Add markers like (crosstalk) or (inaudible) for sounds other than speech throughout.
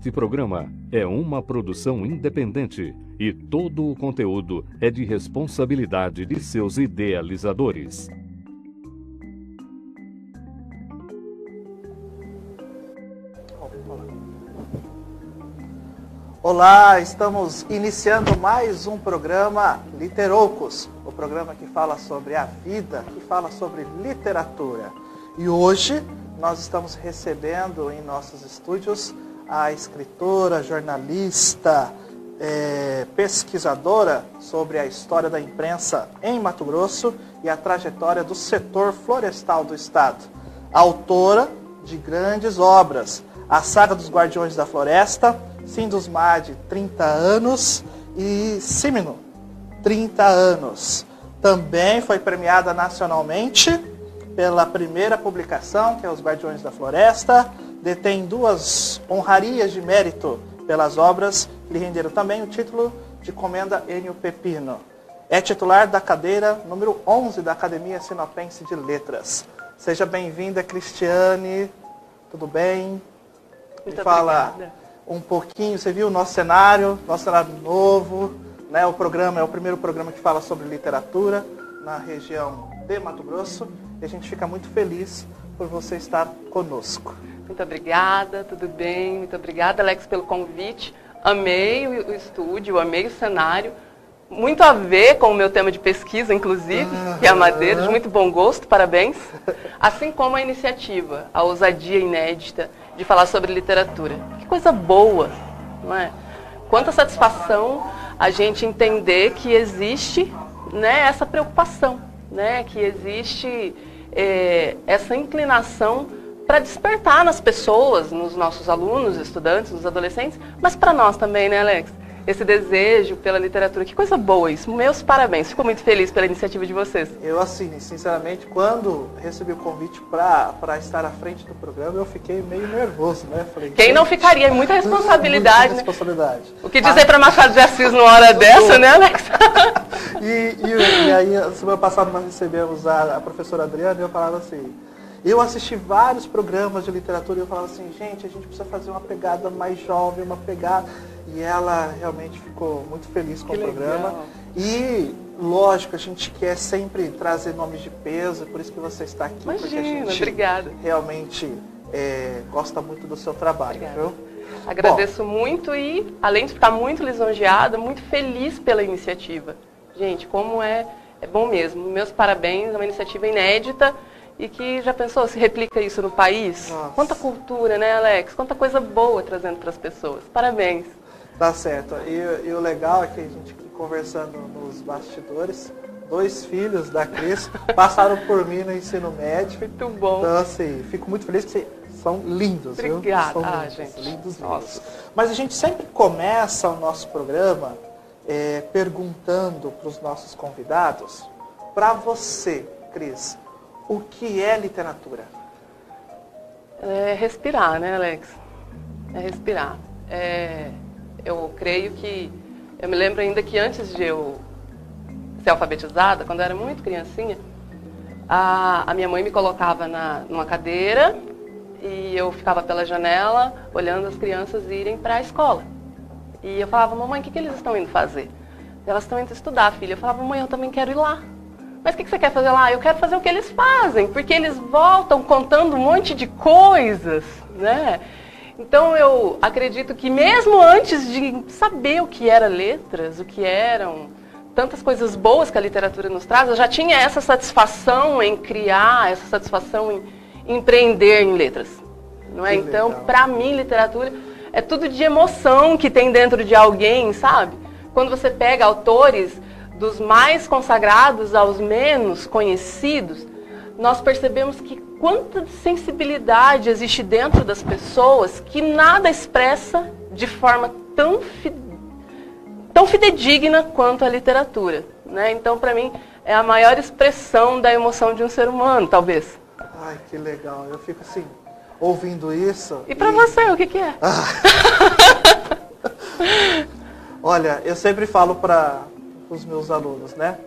Este programa é uma produção independente e todo o conteúdo é de responsabilidade de seus idealizadores. Olá, estamos iniciando mais um programa Literoucos, o programa que fala sobre a vida, que fala sobre literatura. E hoje nós estamos recebendo em nossos estúdios a escritora, jornalista, é, pesquisadora sobre a história da imprensa em Mato Grosso e a trajetória do setor florestal do Estado. Autora de grandes obras, a Saga dos Guardiões da Floresta, Sindusmad, 30 anos, e Simino, 30 anos. Também foi premiada nacionalmente pela primeira publicação, que é Os Guardiões da Floresta. Detém duas honrarias de mérito pelas obras que lhe renderam também o título de Comenda Enio Pepino. É titular da cadeira número 11 da Academia Sinopense de Letras. Seja bem-vinda, Cristiane. Tudo bem? Muito Me fala obrigada. um pouquinho, você viu o nosso cenário, nosso cenário novo, né? O programa é o primeiro programa que fala sobre literatura na região de Mato Grosso. E a gente fica muito feliz por você estar conosco. Muito obrigada, tudo bem? Muito obrigada, Alex, pelo convite. Amei o, estúdio, amei o cenário. Muito a ver com o meu tema de pesquisa, inclusive, que é a madeira, de muito bom gosto, parabéns. Assim como a iniciativa, a ousadia inédita de falar sobre literatura. Que coisa boa, não é? Quanta satisfação a gente entender que existe né, essa preocupação, né, que existe eh, essa inclinação para despertar nas pessoas, nos nossos alunos, estudantes, nos adolescentes, mas para nós também, né, Alex? Esse desejo pela literatura. Que coisa boa isso. Meus parabéns. Fico muito feliz pela iniciativa de vocês. Eu, assim, sinceramente, quando recebi o convite para estar à frente do programa, eu fiquei meio nervoso, né? Falei, Quem não ficaria? É muita responsabilidade, muita né? responsabilidade. O que dizer para Machado de Assis numa hora dessa, né, Alex? (laughs) E, e, e aí, semana passada nós recebemos a, a professora Adriana e eu falava assim, eu assisti vários programas de literatura e eu falava assim, gente, a gente precisa fazer uma pegada mais jovem, uma pegada... E ela realmente ficou muito feliz com Que o programa. legal. E, lógico, a gente quer sempre trazer nomes de peso, por isso que você está aqui. porque a Imagina, gente obrigada. realmente é, gosta muito do seu trabalho, Obrigada. viu? Agradeço muito e, além de ficar muito lisonjeada, muito feliz pela iniciativa. Gente, como é, é bom mesmo. Meus parabéns, é uma iniciativa inédita e que já pensou se replica isso no país? Nossa. Quanta cultura, né, Alex? Quanta coisa boa trazendo para as pessoas. Parabéns. Tá certo. E, e o legal é que a gente conversando nos bastidores, dois filhos da Cris (laughs) passaram por mim no ensino médio. Muito bom. Então, assim, fico muito feliz que vocês são lindos, viu? Obrigada. São Ah, lindos, gente. lindos, Nossa. lindos. Mas a gente sempre começa o nosso programa é, perguntando para os nossos convidados, para você, Cris, o que é literatura? É respirar, né, Alex? É respirar. É, eu creio que. Eu me lembro ainda que antes de eu ser alfabetizada, quando eu era muito criancinha, a, a minha mãe me colocava na, numa cadeira e eu ficava pela janela olhando as crianças irem para a escola. E eu falava, mamãe, o que, que eles estão indo fazer? Elas estão indo estudar, filha. Eu falava, mãe, eu também quero ir lá. Mas o que, que você quer fazer lá? Eu quero fazer o que eles fazem, porque eles voltam contando um monte de coisas, né? Então eu acredito que mesmo antes de saber o que era letras, o que eram tantas coisas boas que a literatura nos traz, eu já tinha essa satisfação em criar, essa satisfação em empreender em letras. Não é? Que Então, para mim, literatura é tudo de emoção que tem dentro de alguém, sabe? Quando você pega autores dos mais consagrados aos menos conhecidos, nós percebemos que quanta sensibilidade existe dentro das pessoas que nada expressa de forma tão, fi- tão fidedigna quanto a literatura. Né? Então, para mim, é a maior expressão da emoção de um ser humano, talvez. Ai, que legal. Eu fico assim, ouvindo isso. E para você, o que, que é? (laughs) Olha, eu sempre falo para os meus alunos, né?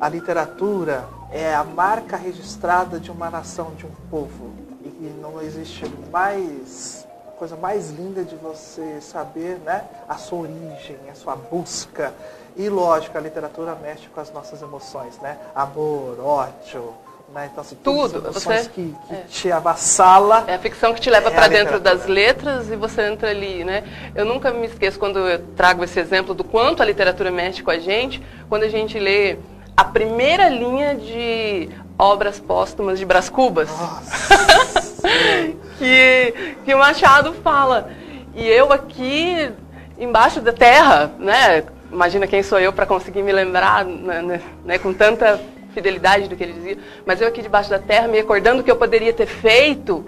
A literatura é a marca registrada de uma nação, de um povo. E não existe mais coisa mais linda de você saber né, a sua origem, a sua busca. E lógico, a literatura mexe com as nossas emoções, né? Amor, ódio, né? Então, assim, Tudo. Você, que, que é. te avassala. É a ficção que te leva É para dentro das letras e você entra ali, né? Eu nunca me esqueço quando eu trago esse exemplo do quanto a literatura mexe com a gente, quando a gente lê a primeira linha de obras póstumas de Brás Cubas. (laughs) que, que o Machado fala. E eu aqui embaixo da terra, né? Imagina quem sou eu para conseguir me lembrar né, né, né, com tanta fidelidade do que ele dizia. Mas eu aqui debaixo da terra, me recordando o que eu poderia ter feito,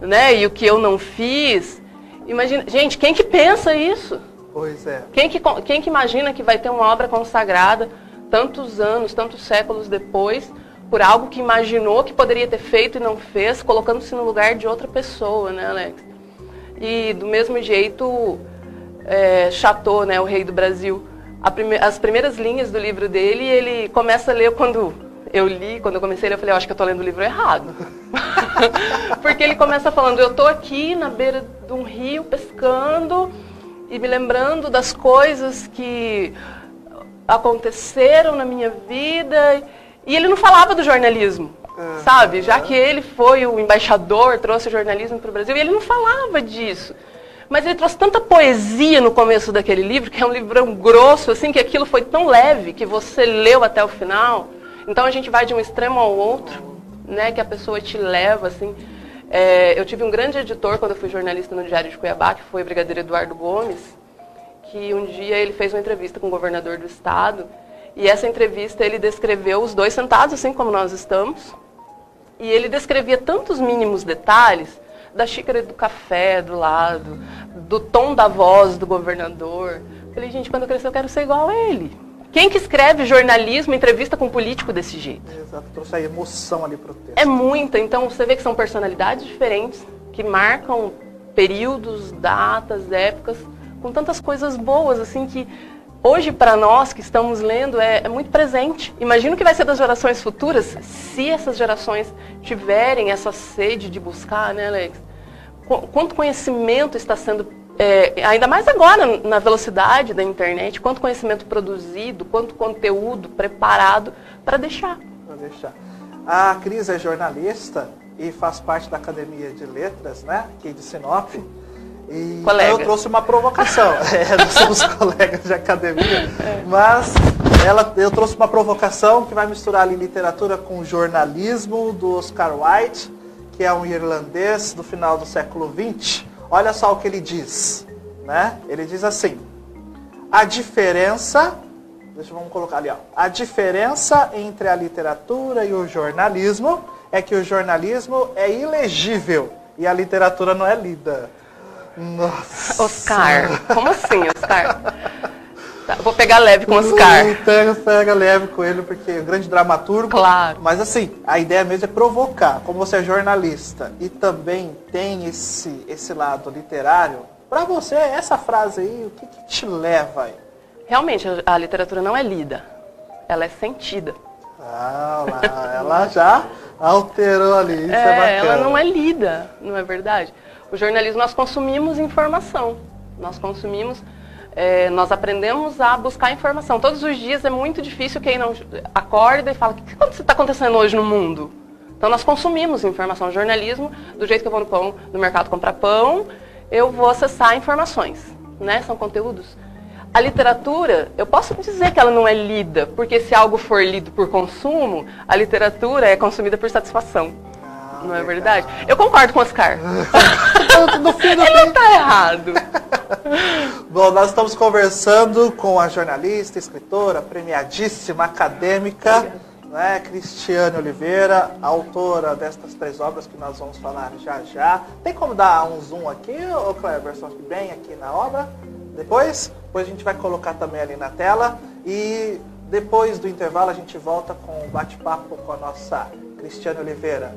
né? E o que eu não fiz. Imagina, gente, quem que pensa isso? Pois é. Quem que, quem que imagina que vai ter uma obra consagrada tantos anos, tantos séculos depois, por algo que imaginou que poderia ter feito e não fez, colocando-se no lugar de outra pessoa, né, Alex? E do mesmo jeito, é, Chateau, né, o rei do Brasil, prime as primeiras linhas do livro dele, ele começa a ler quando eu li, quando eu comecei eu falei, eu acho que eu estou lendo o livro errado. (laughs) Porque ele começa falando, eu estou aqui na beira de um rio pescando e me lembrando das coisas que aconteceram na minha vida. E ele não falava do jornalismo, Uhum. sabe? Já que ele foi o embaixador, trouxe o jornalismo para o Brasil, e ele não falava disso. Mas ele trouxe tanta poesia no começo daquele livro, que é um livrão grosso, assim, que aquilo foi tão leve que você leu até o final. Então a gente vai de um extremo ao outro, né? Que a pessoa te leva, assim. É, eu tive um grande editor quando eu fui jornalista no Diário de Cuiabá, que foi o brigadeiro Eduardo Gomes, que um dia ele fez uma entrevista com o governador do estado, e essa entrevista ele descreveu os dois sentados, assim como nós estamos, e ele descrevia tantos mínimos detalhes da xícara do café do lado, do tom da voz do governador. Eu falei, gente, quando eu crescer eu quero ser igual a ele. Quem que escreve jornalismo, entrevista com político desse jeito? Exato, trouxe a emoção ali pro texto. É muita, então você vê que são personalidades diferentes, que marcam períodos, datas, épocas, com tantas coisas boas, assim, que hoje para nós que estamos lendo é, é, muito presente. Imagino que vai ser das gerações futuras, se essas gerações tiverem essa sede de buscar, né, Alex? Qu quanto conhecimento está sendo, é, ainda mais agora na velocidade da internet, quanto conhecimento produzido, quanto conteúdo preparado para deixar. Para deixar. A Cris é jornalista e faz parte da Academia de Letras, né, aqui de Sinop. E Colega. eu trouxe uma provocação. (laughs) é, nós somos colegas de academia, mas ela, eu trouxe uma provocação que vai misturar ali literatura com jornalismo do Oscar Wilde, que é um irlandês do final do século XX. Olha só o que ele diz, né? Ele diz assim: a diferença, deixa eu vamos colocar ali, ó, a diferença entre a literatura e o jornalismo é que o jornalismo é ilegível e a literatura não é lida. Nossa. Oscar. Como assim, Oscar? (laughs) Tá, vou pegar leve com Oscar. Uh, Pega, pega leve com ele, porque é um grande dramaturgo. Claro. Mas assim, a ideia mesmo é provocar. Como você é jornalista e também tem esse, esse lado literário, para você, essa frase aí, o que, que te leva aí? Realmente, a, literatura não é lida. Ela é sentida. Ah, lá, ela já alterou ali. Isso é, É, ela não é lida, não é verdade? O jornalismo, nós consumimos informação. Nós consumimos, é, nós aprendemos a buscar informação. Todos os dias é muito difícil quem não acorda e fala, o que está acontecendo hoje no mundo? Então nós consumimos informação. Jornalismo, do jeito que eu vou no, pão, no mercado comprar pão, eu vou acessar informações. Né? São conteúdos. A literatura, eu posso dizer que ela não é lida, porque se algo for lido por consumo, a literatura é consumida por satisfação. Não é verdade? Eu concordo com o Oscar. (laughs) No fim Ele não está errado. (laughs) Bom, nós estamos conversando com a jornalista, escritora, premiadíssima, acadêmica, né, Cristiane Oliveira, autora destas três obras que nós vamos falar já já. Tem como dar um zoom aqui, ô Cleverson, aqui bem aqui na obra? Depois? Depois a gente vai colocar também ali na tela. E depois do intervalo a gente volta com um bate-papo com a nossa Cristiane Oliveira.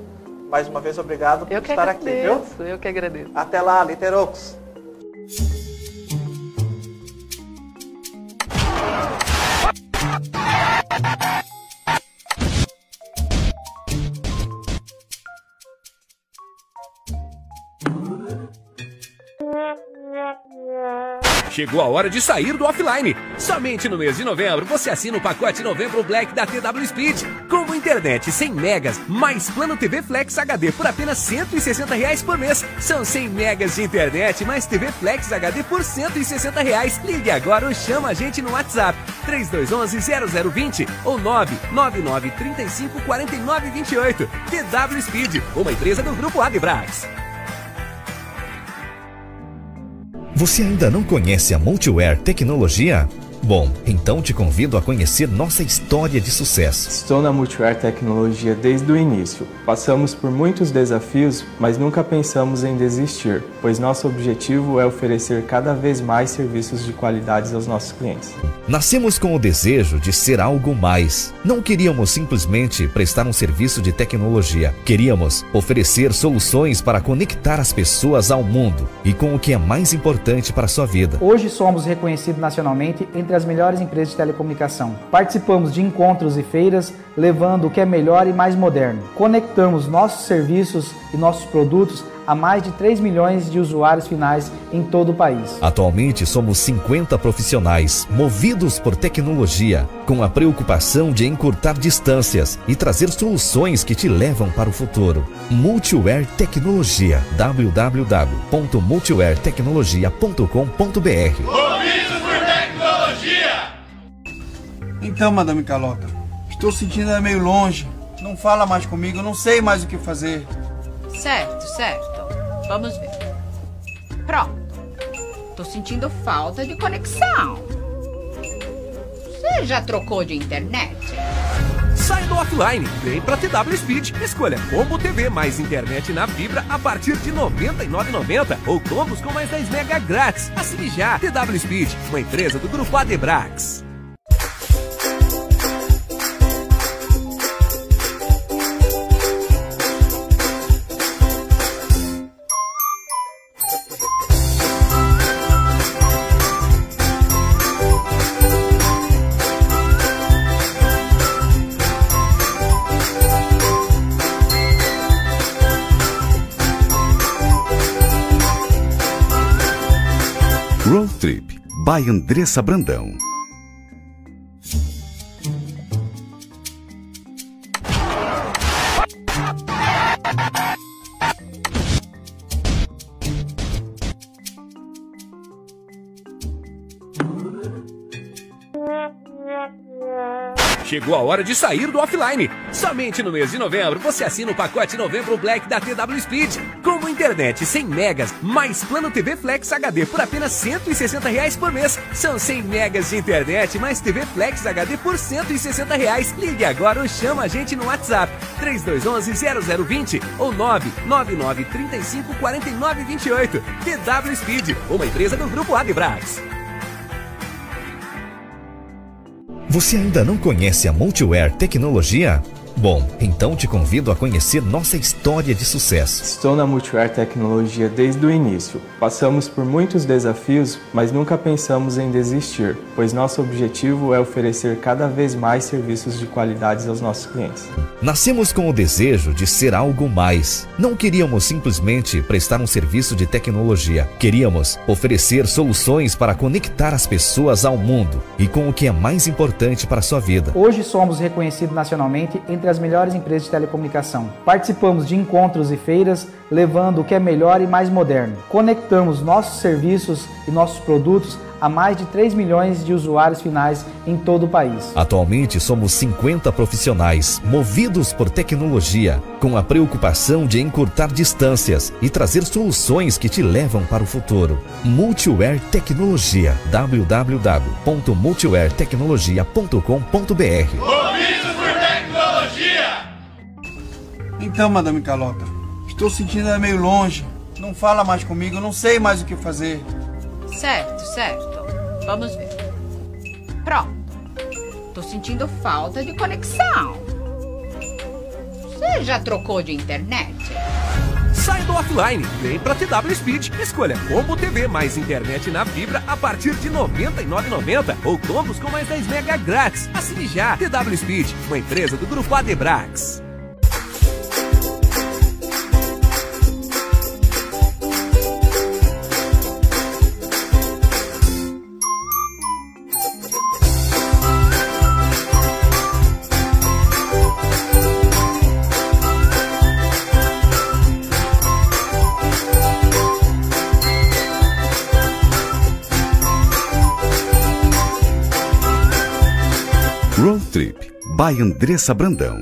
Mais uma vez, obrigado por Eu estar aqui, viu? agradeço, eu que agradeço. Até lá, Literocos. Chegou a hora de sair do offline. Somente no mês de novembro você assina o pacote Novembro Black da TW Speed. Internet 100 megas, mais plano TV Flex HD por apenas 160 reais por mês. São 100 megas de internet mais TV Flex HD por 160 reais. Ligue agora ou chama a gente no WhatsApp 3211-0020 ou 999354928. TW Speed, uma empresa do Grupo Adebrax. Você ainda não conhece a Multiware Tecnologia? Bom, então te convido a conhecer nossa história de sucesso. Estou na Multiware Tecnologia desde o início. Passamos por muitos desafios, mas nunca pensamos em desistir, pois nosso objetivo é oferecer cada vez mais serviços de qualidade aos nossos clientes. Nascemos com o desejo de ser algo mais. Não queríamos simplesmente prestar um serviço de tecnologia. Queríamos oferecer soluções para conectar as pessoas ao mundo e com o que é mais importante para a sua vida. Hoje somos reconhecidos nacionalmente entre as melhores empresas de telecomunicação. Participamos de encontros e feiras levando o que é melhor e mais moderno. Conectamos nossos serviços e nossos produtos a mais de 3 milhões de usuários finais em todo o país. Atualmente somos 50 profissionais movidos por tecnologia, com a preocupação de encurtar distâncias e trazer soluções que te levam para o futuro. Multiware Tecnologia www.multiwaretecnologia.com.br! Então, Madame Calota, estou sentindo ela meio longe. Não fala mais comigo, eu não sei mais o que fazer. Certo, certo. Vamos ver. Pronto. Tô sentindo falta de conexão. Você já trocou de internet? Sai do offline, vem pra TW Speed. Escolha Combo TV mais internet na fibra a partir de R$ 99,90 ou combos com mais 10 mega grátis. Assine já. TW Speed, uma empresa do Grupo Adebrax. Trip by Andressa Brandão. Chegou a hora de sair do offline. Somente no mês de novembro você assina o pacote Novembro Black da TW Speed. Como internet 100 megas, mais plano TV Flex HD por apenas 160 reais por mês. São 100 megas de internet mais TV Flex HD por 160 reais. Ligue agora ou chama a gente no WhatsApp 3211-0020 ou 999354928. TW Speed, uma empresa do Grupo Adebrax. Você ainda não conhece a Multiware Tecnologia? Bom, então te convido a conhecer nossa história de sucesso. Estou na Multiware Tecnologia desde o início. Passamos por muitos desafios, mas nunca pensamos em desistir, pois nosso objetivo é oferecer cada vez mais serviços de qualidade aos nossos clientes. Nascemos com o desejo de ser algo mais. Não queríamos simplesmente prestar um serviço de tecnologia. Queríamos oferecer soluções para conectar as pessoas ao mundo e com o que é mais importante para a sua vida. Hoje somos reconhecidos nacionalmente entre as melhores empresas de telecomunicação. Participamos de encontros e feiras levando o que é melhor e mais moderno. Conectamos nossos serviços e nossos produtos a mais de 3 milhões de usuários finais em todo o país. Atualmente somos 50 profissionais movidos por tecnologia, com a preocupação de encurtar distâncias e trazer soluções que te levam para o futuro. Multiware Tecnologia www.multiwaretecnologia.com.br! Então, Madame Calota, estou sentindo ela meio longe. Não fala mais comigo, não sei mais o que fazer. Certo, certo. Vamos ver. Pronto. Tô sentindo falta de conexão. Você já trocou de internet? Sai do offline, vem pra TW Speed. Escolha Combo TV mais internet na fibra a partir de R$ 99,90 ou combos com mais 10 mega grátis. Assine já. TW Speed, uma empresa do Grupo Adebrax. Andressa Brandão.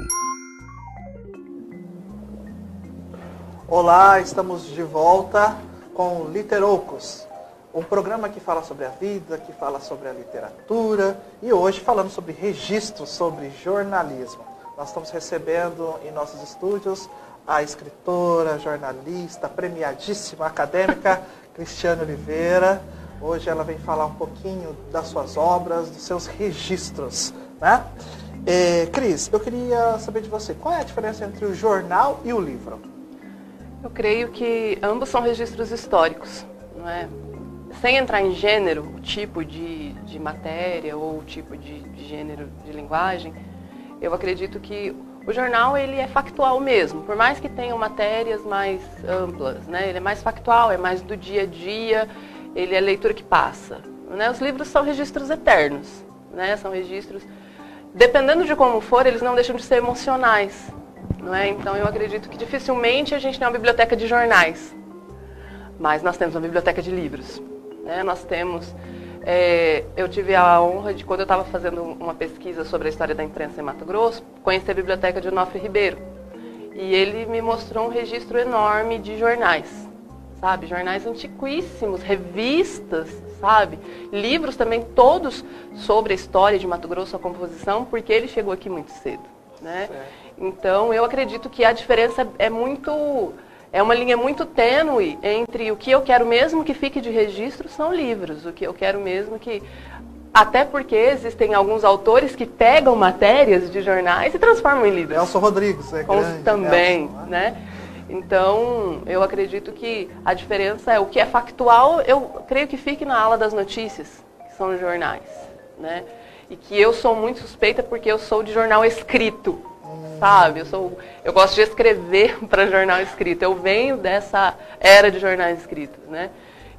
Olá, estamos de volta com Literoucos, um programa que fala sobre a vida, que fala sobre a literatura e hoje falando sobre registros, sobre jornalismo. Nós estamos recebendo em nossos estúdios a escritora, jornalista, premiadíssima acadêmica (laughs) Cristiane Oliveira. Hoje ela vem falar um pouquinho das suas obras, dos seus registros. Né? É, Cris, eu queria saber de você, qual é a diferença entre o jornal e o livro? Eu creio que ambos são registros históricos, não é? Sem entrar em gênero, o tipo de, de matéria ou o tipo de, de gênero de linguagem, eu acredito que o jornal ele é factual mesmo, por mais que tenham matérias mais amplas, né? Ele é mais factual, é mais do dia a dia, ele é leitura que passa. Né? Os livros são registros eternos, né? São registros, dependendo de como for, eles não deixam de ser emocionais, não é? Então eu acredito que dificilmente a gente tem uma biblioteca de jornais, mas nós temos uma biblioteca de livros, né? Nós temos é, eu tive a honra de, quando eu estava fazendo uma pesquisa sobre a história da imprensa em Mato Grosso, conhecer a biblioteca de Onofre Ribeiro. E ele me mostrou um registro enorme de jornais, sabe? Jornais antiquíssimos, revistas, sabe? Livros também, todos sobre a história de Mato Grosso, a composição, porque ele chegou aqui muito cedo, né? Então, eu acredito que a diferença é muito é uma linha muito tênue entre o que eu quero mesmo que fique de registro são livros, o que eu quero mesmo que até porque existem alguns autores que pegam matérias de jornais e transformam em livros. Nelson Rodrigues, é grande, também, Nelson, né? né? Então, eu acredito que a diferença é o que é factual, eu creio que fique na ala das notícias, que são os jornais, né? E que eu sou muito suspeita porque eu sou de jornal escrito sabe? Eu, sou, eu gosto de escrever (laughs) para jornal escrito. Eu venho dessa era de jornais escritos, né?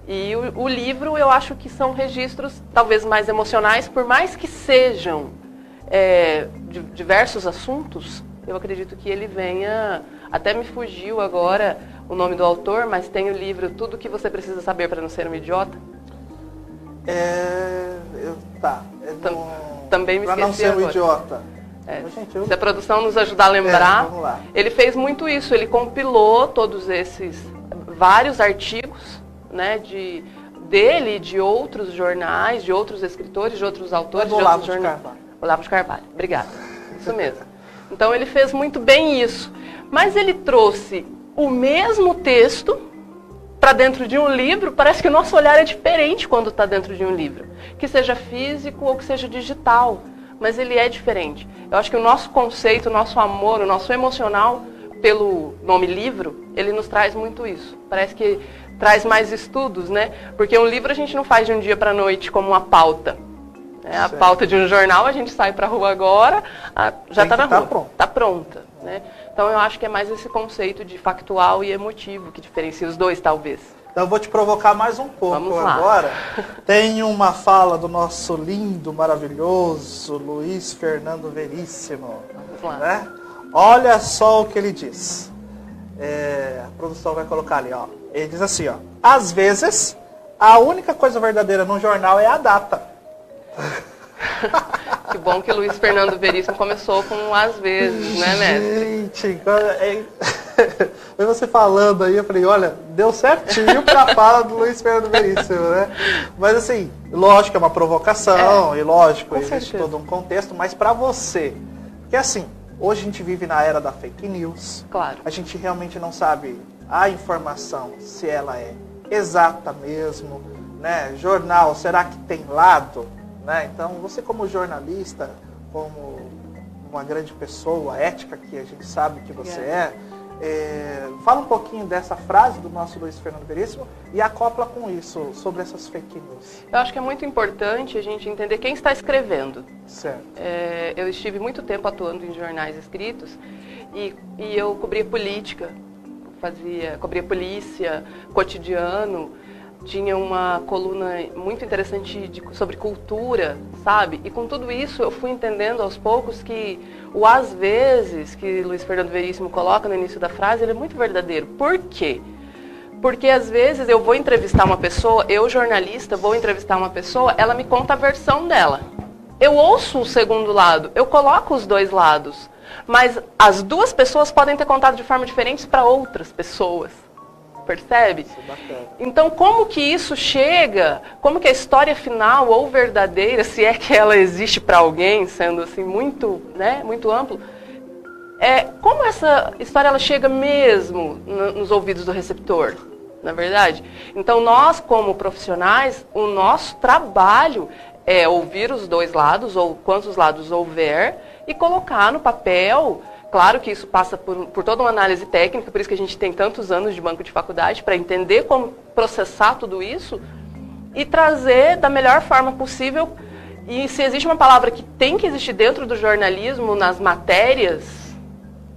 E o, o, livro, eu acho que são registros talvez mais emocionais, por mais que sejam é, diversos assuntos, eu acredito que ele venha. Até me fugiu agora o nome do autor, mas tem o livro Tudo que você precisa saber para não ser um idiota. É. Eu, tá. É no... Também me pra esqueci. não ser um idiota. É. Gente, eu... Se a produção nos ajudar a lembrar, é, ele fez muito isso. Ele compilou todos esses vários artigos, né, de dele, de outros jornais, de outros escritores, de outros autores, de outros jornais. De Carvalho. Olavo de Carvalho. Obrigada. Isso mesmo. Então ele fez muito bem isso. Mas ele trouxe o mesmo texto para dentro de um livro. Parece que o nosso olhar é diferente quando está dentro de um livro, que seja físico ou que seja digital mas ele é diferente. Eu acho que o nosso conceito, o nosso amor, o nosso emocional pelo nome livro, ele nos traz muito isso. Parece que traz mais estudos, né? Porque um livro a gente não faz de um dia para a noite como uma pauta. Né? A pauta de um jornal, a gente sai para a rua agora, a, já está na tá rua. Está pronta. Né? Então eu acho que é mais esse conceito de factual e emotivo que diferencia os dois, talvez. Então eu vou te provocar mais um pouco agora. (laughs) Tem uma fala do nosso lindo, maravilhoso Luiz Fernando Veríssimo. Né? Olha só o que ele diz. É, a produção vai colocar ali, ó. Ele diz assim, ó. Às vezes, a única coisa verdadeira no jornal é a data. (laughs) que bom que o Luiz Fernando Veríssimo começou com às vezes, né, mestre? Gente, é... (laughs) Você falando aí, eu falei, olha, deu certinho pra (laughs) fala do Luiz Fernando Veríssimo, né? Mas assim, lógico, é uma provocação, é, e lógico, existe certeza. todo um contexto, mas para você, porque assim, hoje a gente vive na era da fake news. Claro. A gente realmente não sabe a informação, se ela é exata mesmo, né? Jornal, será que tem lado? Né? Então, você como jornalista, como uma grande pessoa ética que a gente sabe que você é, é, fala um pouquinho dessa frase do nosso Luiz Fernando Veríssimo e acopla com isso, sobre essas fake news. Eu acho que é muito importante a gente entender quem está escrevendo. Certo. É, eu estive muito tempo atuando em jornais escritos e, e eu cobria política, fazia, cobria polícia, cotidiano, tinha uma coluna muito interessante de, sobre cultura, sabe? E com tudo isso eu fui entendendo aos poucos que o às vezes que Luiz Fernando Veríssimo coloca no início da frase, ele é muito verdadeiro. Por quê? Porque às vezes eu vou entrevistar uma pessoa, eu jornalista vou entrevistar uma pessoa, ela me conta a versão dela. eu ouço o segundo lado, eu coloco os dois lados. Mas as duas pessoas podem ter contado de forma diferente para outras pessoas. Percebe? Então, como que isso chega? Como que a história final ou verdadeira, se é que ela existe para alguém, sendo assim muito, né, muito amplo, é como essa história ela chega mesmo nos ouvidos do receptor? Na verdade? Então, nós como profissionais, o nosso trabalho é ouvir os dois lados ou quantos lados houver e colocar no papel Claro que isso passa por, por, toda uma análise técnica, por isso que a gente tem tantos anos de banco de faculdade, para entender como processar tudo isso e trazer da melhor forma possível. E se existe uma palavra que tem que existir dentro do jornalismo, nas matérias,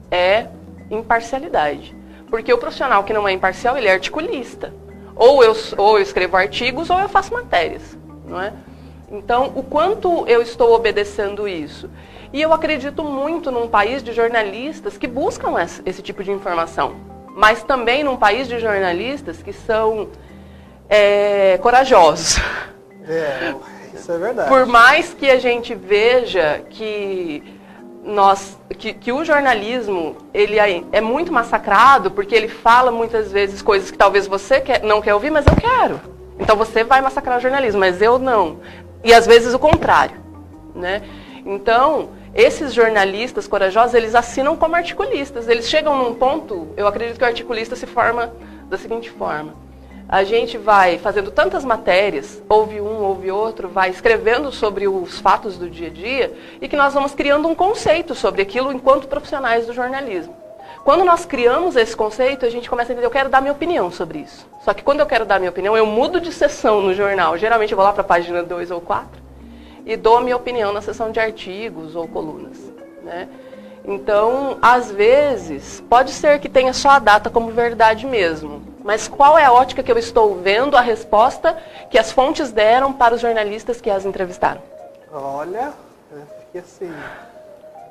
é imparcialidade. Porque o profissional que não é imparcial, ele é articulista. Ou eu, ou eu escrevo artigos ou eu faço matérias, não é? Então, o quanto eu estou obedecendo isso? E eu acredito muito num país de jornalistas que buscam esse tipo de informação, mas também num país de jornalistas que são é, corajosos. É, isso é verdade. Por mais que a gente veja que nós que, que, o jornalismo ele é, é, muito massacrado porque ele fala muitas vezes coisas que talvez você quer, não quer ouvir, mas eu quero. Então você vai massacrar o jornalismo, mas eu não. E às vezes o contrário, né? Então, esses jornalistas corajosos, eles assinam como articulistas. Eles chegam num ponto, eu acredito que o articulista se forma da seguinte forma. A gente vai fazendo tantas matérias, ouve um, ouve outro, vai escrevendo sobre os fatos do dia a dia e que nós vamos criando um conceito sobre aquilo enquanto profissionais do jornalismo. Quando nós criamos esse conceito, a gente começa a entender, eu quero dar minha opinião sobre isso. Só que quando eu quero dar minha opinião, eu mudo de sessão no jornal. Geralmente eu vou lá para a página 2 ou 4 e dou a minha opinião na seção de artigos ou colunas. Né? Então, às vezes, pode ser que tenha só a data como verdade mesmo, mas qual é a ótica que eu estou vendo a resposta que as fontes deram para os jornalistas que as entrevistaram? Olha, fiquei assim.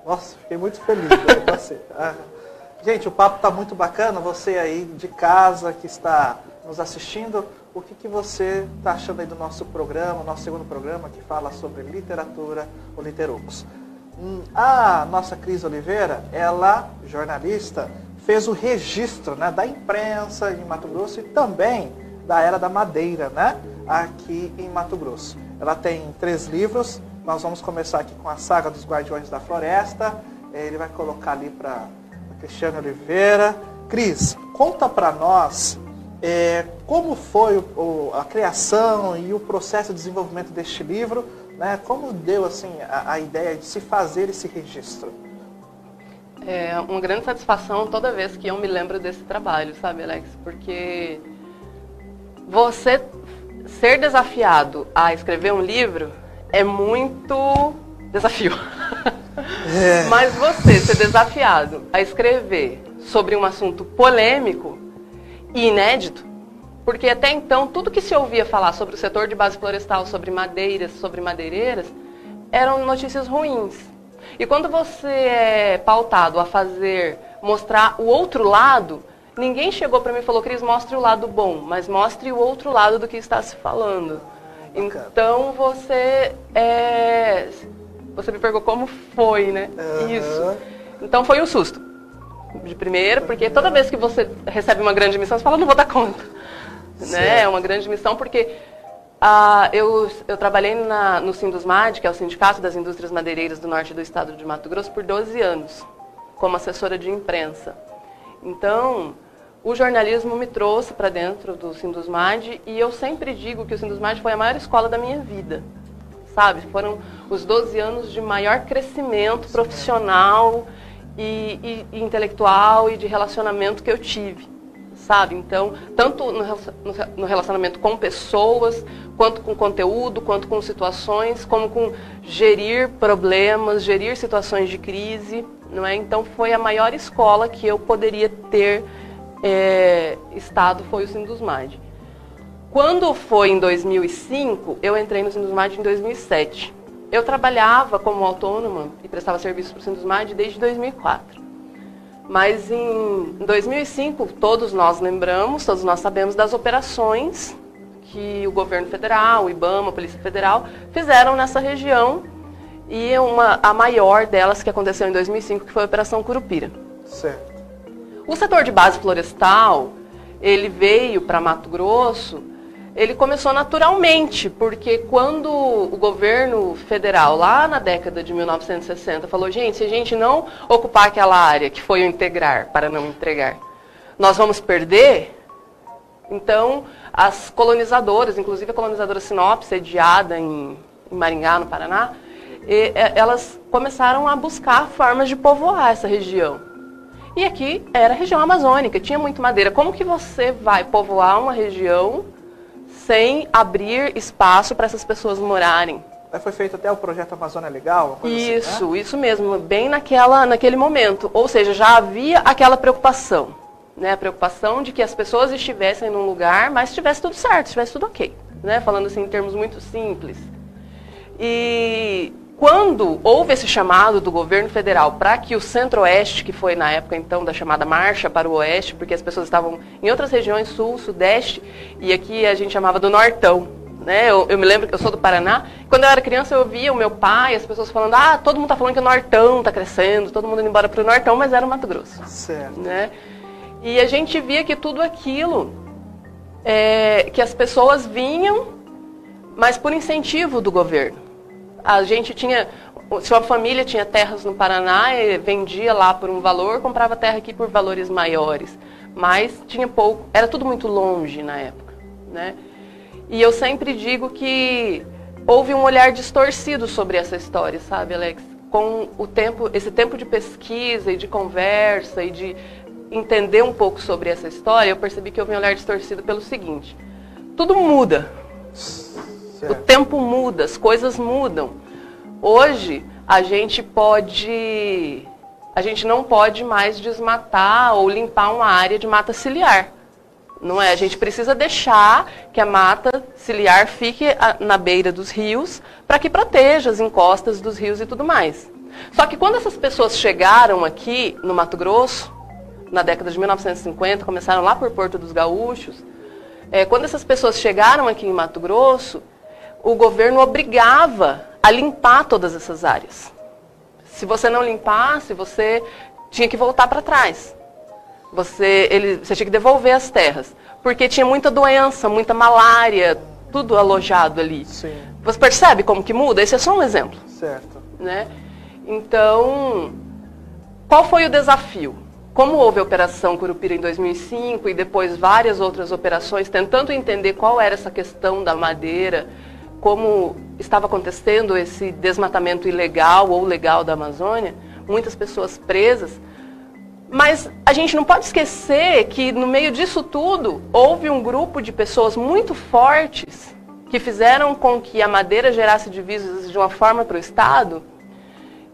Nossa, fiquei muito feliz com você. (laughs) Ah, gente, o papo está muito bacana. Você aí de casa que está nos assistindo, o que, que você está achando aí do nosso programa, nosso segundo programa, que fala sobre literatura, o Literocos. Hum, a nossa Cris Oliveira, ela, jornalista, fez o registro né, da imprensa em Mato Grosso e também da Era da Madeira, né, aqui em Mato Grosso. Ela tem três livros, nós vamos começar aqui com a Saga dos Guardiões da Floresta, ele vai colocar ali para Cristiane Oliveira. Cris, conta para nós é, como foi o, a criação e o processo de desenvolvimento deste livro? Né? Como deu assim a, a ideia de se fazer esse registro? É uma grande satisfação toda vez que eu me lembro desse trabalho, sabe, Alex? Porque você ser desafiado a escrever um livro é muito desafio. É. (laughs) Mas você ser desafiado a escrever sobre um assunto polêmico e inédito, porque até então tudo que se ouvia falar sobre o setor de base florestal, sobre madeiras, sobre madeireiras, eram notícias ruins. E quando você é pautado a fazer, mostrar o outro lado, ninguém chegou para mim e falou, Cris, mostre o lado bom, mas mostre o outro lado do que está se falando. Então você é, você me perguntou como foi, né? Uhum. Isso. Então foi um susto de primeira, porque toda vez que você recebe uma grande missão, você fala, não vou dar conta. Né? É uma grande missão porque ah, eu, eu trabalhei na, no Sindusmad, que é o Sindicato das Indústrias Madeireiras do Norte do Estado de Mato Grosso, por 12 anos, como assessora de imprensa. Então, o jornalismo me trouxe para dentro do Sindusmad e eu sempre digo que o Sindusmad foi a maior escola da minha vida. Sabe? Foram os 12 anos de maior crescimento profissional e, e, e intelectual e de relacionamento que eu tive sabe? Então, tanto no relacionamento com pessoas, quanto com conteúdo, quanto com situações, como com gerir problemas, gerir situações de crise, não é? Então, foi a maior escola que eu poderia ter é, estado, foi o Sindusmad. Quando foi em 2005, eu entrei no Sindusmad em 2007. Eu trabalhava como autônoma e prestava serviço para o Sindusmad desde 2004. Mas em 2005, todos nós lembramos, todos nós sabemos das operações que o governo federal, o IBAMA, a Polícia Federal fizeram nessa região e uma, a maior delas que aconteceu em 2005, que foi a Operação Curupira. Certo. O setor de base florestal, ele veio para Mato Grosso, ele começou naturalmente, porque quando o governo federal, lá na década de 1960, falou, gente, se a gente não ocupar aquela área que foi o integrar para não entregar, nós vamos perder, então as colonizadoras, inclusive a colonizadora Sinop, sediada em, em Maringá, no Paraná, e, elas começaram a buscar formas de povoar essa região. E aqui era a região amazônica, tinha muito madeira. Como que você vai povoar uma região sem abrir espaço para essas pessoas morarem? Foi feito até o projeto Amazônia Legal? Isso, assim, né? isso mesmo, bem naquela, naquele momento. Ou seja, já havia aquela preocupação. Né, a preocupação de que as pessoas estivessem num lugar, mas estivesse tudo certo, estivesse tudo ok. Né, falando assim em termos muito simples. E quando houve esse chamado do governo federal para que o centro-oeste, que foi na época então da chamada marcha para o oeste, porque as pessoas estavam em outras regiões, sul, sudeste, e aqui a gente chamava do nortão. Né? Eu, eu me lembro que eu sou do Paraná. Quando eu era criança, eu via o meu pai, as pessoas falando: ah, todo mundo está falando que o nortão está crescendo, todo mundo indo embora para o nortão, mas era o Mato Grosso. Certo. Né? E a gente via que tudo aquilo, é, que as pessoas vinham, mas por incentivo do governo. A gente tinha, se uma família tinha terras no Paraná, vendia lá por um valor, comprava terra aqui por valores maiores. Mas tinha pouco, era tudo muito longe na época, né? E eu sempre digo que houve um olhar distorcido sobre essa história, sabe, Alex? Com o tempo, esse tempo de pesquisa e de conversa e de entender um pouco sobre essa história, eu percebi que houve um olhar distorcido pelo seguinte: tudo muda. Certo. O tempo muda, as coisas mudam. Hoje a gente pode, a gente não pode mais desmatar ou limpar uma área de mata ciliar. Não é? A gente precisa deixar que a mata ciliar fique na beira dos rios para que proteja as encostas dos rios e tudo mais. Só que quando essas pessoas chegaram aqui no Mato Grosso, na década de 1950, começaram lá por Porto dos Gaúchos, é, quando essas pessoas chegaram aqui em Mato Grosso, o governo obrigava a limpar todas essas áreas. Se você não limpasse, você tinha que voltar para trás. Você, ele, você tinha que devolver as terras. Porque tinha muita doença, muita malária, tudo alojado ali. Sim. Você percebe como que muda? Esse é só um exemplo. Certo. Né? Então, qual foi o desafio? Como houve a Operação Curupira em 2005 e depois várias outras operações, tentando entender qual era essa questão da madeira, como estava acontecendo esse desmatamento ilegal ou legal da Amazônia, muitas pessoas presas. Mas a gente não pode esquecer que no meio disso tudo houve um grupo de pessoas muito fortes que fizeram com que a madeira gerasse divisas de uma forma para o Estado,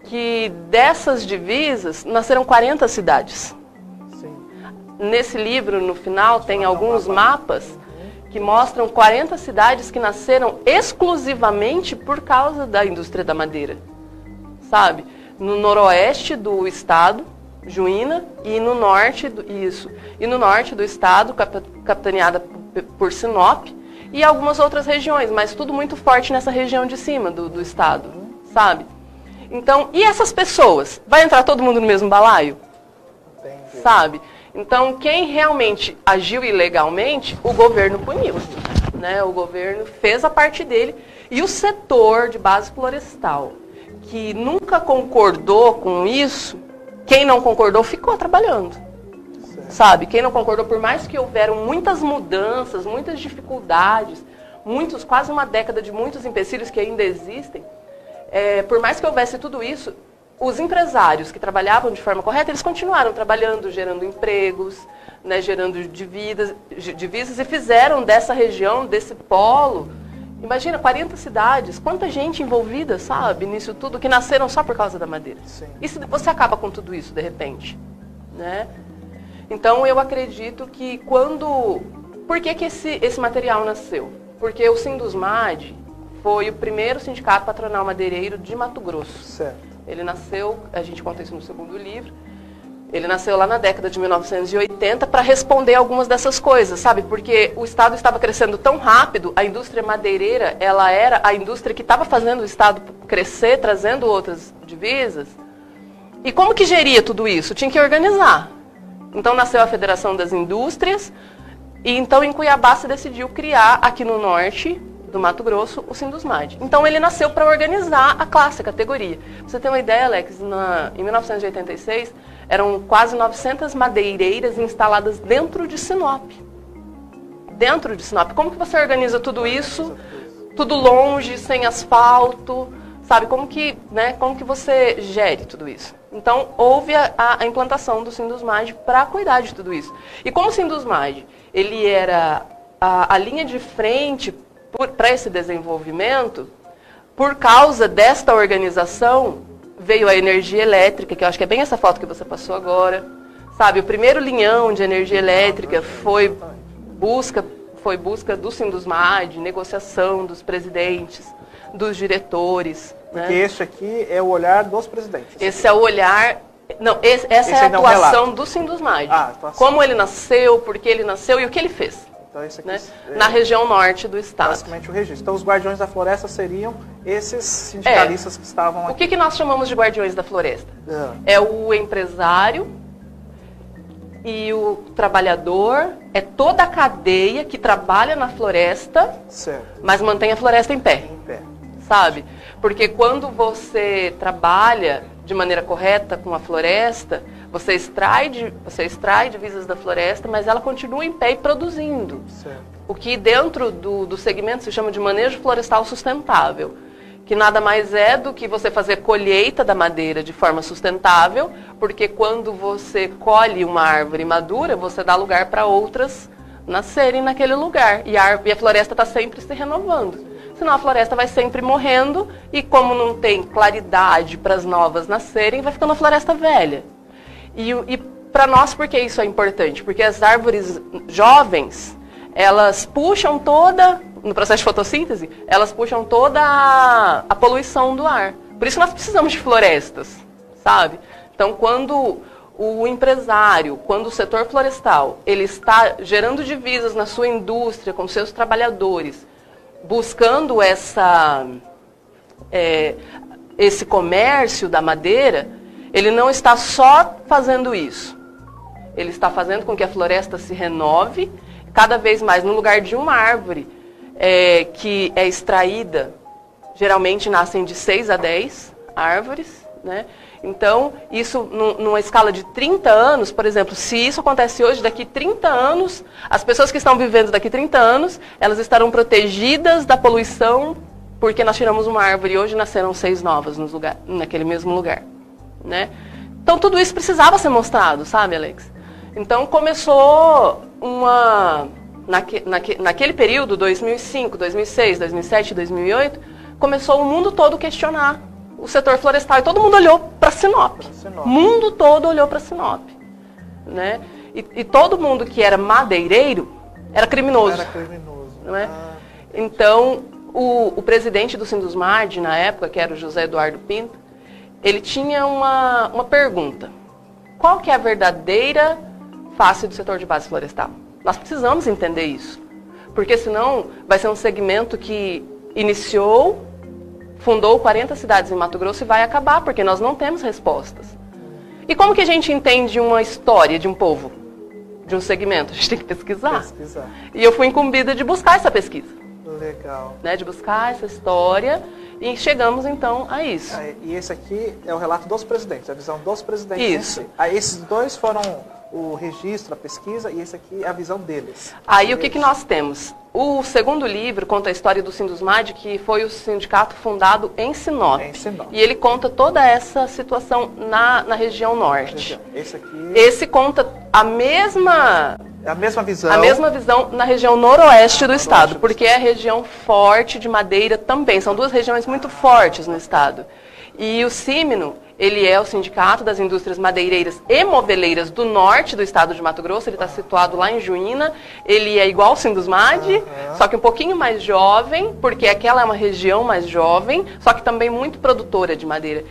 que dessas divisas nasceram 40 cidades. Sim. Nesse livro, no final, tem alguns mapas que mostram 40 cidades que nasceram exclusivamente por causa da indústria da madeira. Sabe? No noroeste do estado, Juína, e no norte do, isso, e no norte do estado, capitaneada por Sinop, e algumas outras regiões, mas tudo muito forte nessa região de cima do, do estado, sabe? Então, e essas pessoas? Vai entrar todo mundo no mesmo balaio? Entendi. Sabe? Então, quem realmente agiu ilegalmente, o governo puniu. Né? O governo fez a parte dele. E o setor de base florestal, que nunca concordou com isso, quem não concordou ficou trabalhando. Certo. Sabe? Quem não concordou, por mais que houveram muitas mudanças, muitas dificuldades, muitos, quase uma década de muitos empecilhos que ainda existem, é, por mais que houvesse tudo isso, os empresários que trabalhavam de forma correta, eles continuaram trabalhando, gerando empregos, né, gerando divisas, divisas e fizeram dessa região, desse polo, imagina, 40 cidades, quanta gente envolvida, sabe, nisso tudo, que nasceram só por causa da madeira. Sim. E se você acaba com tudo isso, de repente? Né? Então, eu acredito que quando... Por que, que esse, esse material nasceu? Porque o Sindusmad foi o primeiro sindicato patronal madeireiro de Mato Grosso. Certo. Ele nasceu, a gente conta isso no segundo livro, Ele nasceu lá na década de 1980 para responder algumas dessas coisas, sabe? Porque o Estado estava crescendo tão rápido, a indústria madeireira, ela era a indústria que estava fazendo o Estado crescer, trazendo outras divisas. E como que geria tudo isso? Tinha que organizar. Então nasceu a Federação das Indústrias, e então em Cuiabá se decidiu criar aqui no norte do Mato Grosso o Sindusmad. Então ele nasceu para organizar a classe, a categoria. Pra você ter uma ideia, Alex, na, em 1986 eram quase 900 madeireiras instaladas dentro de Sinop. Dentro de Sinop. Como que você organiza tudo isso? Tudo longe, sem asfalto, sabe? Como que, né, como que você gere tudo isso? Então, houve a, a implantação do Sindusmad para cuidar de tudo isso. E como o Sindusmad, ele era a, a linha de frente para esse desenvolvimento, por causa desta organização, veio a energia elétrica, que eu acho que é bem essa foto que você passou agora. Sabe, o primeiro linhão de energia elétrica foi busca, foi busca do Sindusmad, negociação dos presidentes, dos diretores. Porque né? esse aqui é o olhar dos presidentes. Esse é o olhar. Não, esse, essa esse é a atuação do Sindusmad. Ah, Como ele nasceu, por que ele nasceu e o que ele fez. Então, aqui né? é, Na região norte do estado. Basicamente o registro. Então, os guardiões da floresta seriam esses sindicalistas é. que estavam aqui. O que, que nós chamamos de guardiões da floresta? É. é o empresário e o trabalhador, é toda a cadeia que trabalha na floresta, certo. mas mantém a floresta em pé. Em pé. Sabe? Porque quando você trabalha de maneira correta com a floresta, você extrai, você extrai divisas da floresta, mas ela continua em pé e produzindo. Certo. O que dentro do, do segmento se chama de manejo florestal sustentável. Que nada mais é do que você fazer colheita da madeira de forma sustentável, porque quando você colhe uma árvore madura, você dá lugar para outras nascerem naquele lugar. E a, e a floresta está sempre se renovando. Senão a floresta vai sempre morrendo e como não tem claridade para as novas nascerem, vai ficando a floresta velha. E, e para nós, por que isso é importante? Porque as árvores jovens, elas puxam toda, no processo de fotossíntese, elas puxam toda a, a poluição do ar. Por isso nós precisamos de florestas, sabe? Então, quando o empresário, quando o setor florestal, ele está gerando divisas na sua indústria com seus trabalhadores, buscando essa, é, esse comércio da madeira, ele não está só fazendo isso. Ele está fazendo com que a floresta se renove cada vez mais no lugar de uma árvore é, que é extraída. Geralmente nascem de 6 a 10 árvores. Né? Então, isso numa escala de 30 anos, por exemplo, se isso acontece hoje, daqui 30 anos, as pessoas que estão vivendo daqui 30 anos, elas estarão protegidas da poluição, porque nós tiramos uma árvore e hoje nasceram seis novas no lugar, naquele mesmo lugar né? Então tudo isso precisava ser mostrado, sabe, Alex? Então começou uma naque, naque, naquele período, 2005, 2006, 2007, 2008, começou o mundo todo questionar o setor florestal e todo mundo olhou para Sinop. O mundo todo olhou para Sinop, né? E, e, todo mundo que era madeireiro era criminoso. Era criminoso. Não é? Ah, então, o, o presidente do Sindusmad, na época, que era o José Eduardo Pinto, ele tinha uma, uma pergunta. Qual que é a verdadeira face do setor de base florestal? Nós precisamos entender isso. Porque senão vai ser um segmento que iniciou, fundou 40 cidades em Mato Grosso e vai acabar, porque nós não temos respostas. E como que a gente entende uma história de um povo, de um segmento? A gente tem que pesquisar. pesquisar. E eu fui incumbida de buscar essa pesquisa. Legal. Né, de buscar essa história e chegamos então a isso. e esse aqui é o relato dos presidentes, a visão dos presidentes. Isso. Aí esses dois foram o registro, a pesquisa, e esse aqui é a visão deles. Aí o que, que nós temos? O segundo livro conta a história do Sindusmad, que foi o sindicato fundado em Sinop. Em Sinop. E ele conta toda essa situação na, na região norte. Esse aqui... Esse conta a mesma é a mesma visão. A mesma visão na região noroeste do estado, porque é a região forte de madeira também. São duas regiões muito fortes no estado. E o Címino, ele é o Sindicato das Indústrias Madeireiras e Moveleiras do norte do estado de Mato Grosso. Ele está situado lá em Juína. Ele é igual ao Sindusmad, uhum. só que um pouquinho mais jovem, porque aquela é uma região mais jovem, só que também muito produtora de madeira.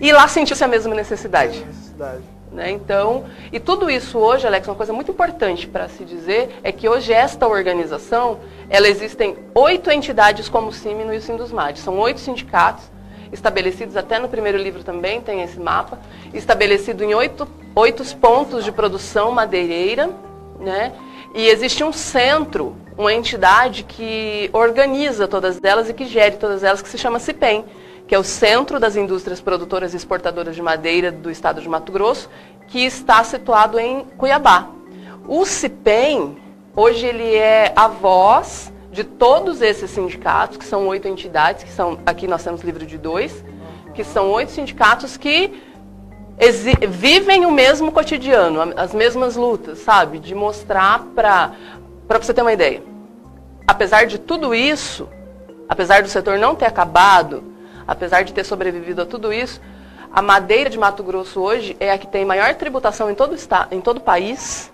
E lá sentiu-se a mesma necessidade. necessidade. Né? Então, e tudo isso hoje, Alex, uma coisa muito importante para se dizer é que hoje esta organização, ela existem oito entidades como o CIMI e o Sindusmad. São oito sindicatos estabelecidos, até no primeiro livro também tem esse mapa, estabelecido em oito, oito pontos de produção madeireira, né? E existe um centro, uma entidade que organiza todas elas e que gere todas elas, que se chama CIPEM, que é o Centro das Indústrias Produtoras e Exportadoras de Madeira do Estado de Mato Grosso, que está situado em Cuiabá. O CIPEM, hoje ele é a voz de todos esses sindicatos, que são oito entidades, que são, aqui nós temos livro de dois, que são oito sindicatos que vivem o mesmo cotidiano, as mesmas lutas, sabe? De mostrar para. Para você ter uma ideia. Apesar de tudo isso, apesar do setor não ter acabado, apesar de ter sobrevivido a tudo isso, a madeira de Mato Grosso hoje é a que tem maior tributação em todo o, estado, em todo o país.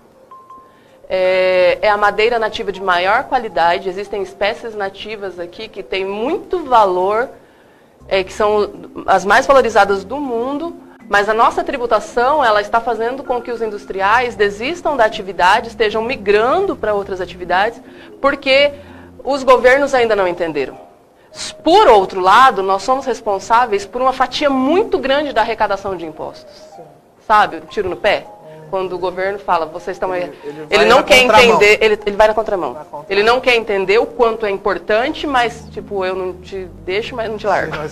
É, é, a madeira nativa de maior qualidade. Existem espécies nativas aqui que têm muito valor, é, que são as mais valorizadas do mundo. Mas a nossa tributação ela está fazendo com que os industriais desistam da atividade, estejam migrando para outras atividades, porque os governos ainda não entenderam. Por outro lado, nós somos responsáveis por uma fatia muito grande da arrecadação de impostos. Sim. Sabe, tiro no pé? Quando o governo fala, vocês estão aí. Ele, ele, ele não quer entender, ele, ele vai na contramão. na contramão. Ele não quer entender o quanto é importante, mas, tipo, eu não te deixo, mas não te largo. (laughs)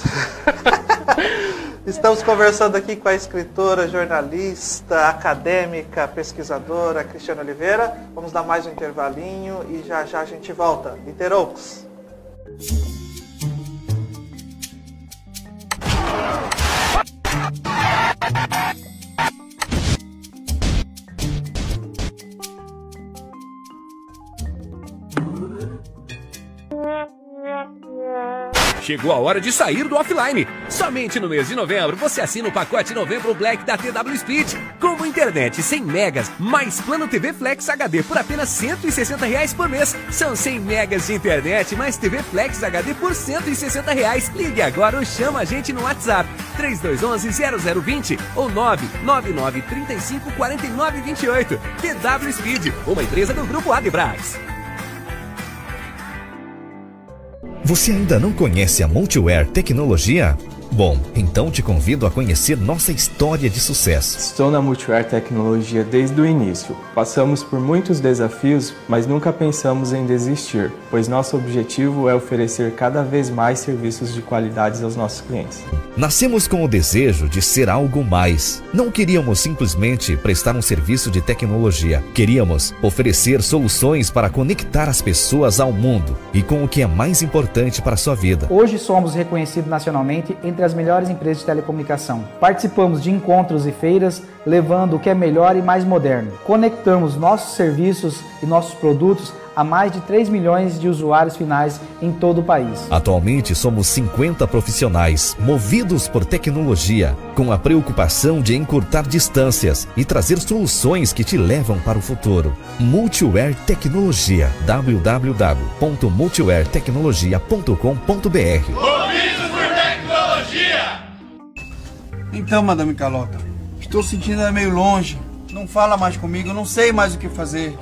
Estamos conversando aqui com a escritora, jornalista, acadêmica, pesquisadora Cristiana Oliveira. Vamos dar mais um intervalinho e já já a gente volta. Literoucos. you Chegou a hora de sair do offline. Somente no mês de novembro você assina o pacote Novembro Black da TW Speed. Como internet 100 megas, mais plano TV Flex HD por apenas 160 reais por mês. São 100 megas de internet mais TV Flex HD por 160 reais. Ligue agora ou chama a gente no WhatsApp 3211-0020 ou 999354928. TW Speed, uma empresa do Grupo Adebras. Você ainda não conhece a Multiware Tecnologia? Bom, então te convido a conhecer nossa história de sucesso. Estou na Multiware Tecnologia desde o início. Passamos por muitos desafios, mas nunca pensamos em desistir, pois nosso objetivo é oferecer cada vez mais serviços de qualidade aos nossos clientes. Nascemos com o desejo de ser algo mais. Não queríamos simplesmente prestar um serviço de tecnologia. Queríamos oferecer soluções para conectar as pessoas ao mundo e com o que é mais importante para a sua vida. Hoje somos reconhecidos nacionalmente entre as melhores empresas de telecomunicação. Participamos de encontros e feiras, levando o que é melhor e mais moderno. Conectamos nossos serviços e nossos produtos a mais de 3 milhões de usuários finais em todo o país. Atualmente somos 50 profissionais, movidos por tecnologia, com a preocupação de encurtar distâncias e trazer soluções que te levam para o futuro. Multiware Tecnologia. www.multiwaretecnologia.com.br então, Madame Calota, estou sentindo ela meio longe. Não fala mais comigo, eu não sei mais o que fazer.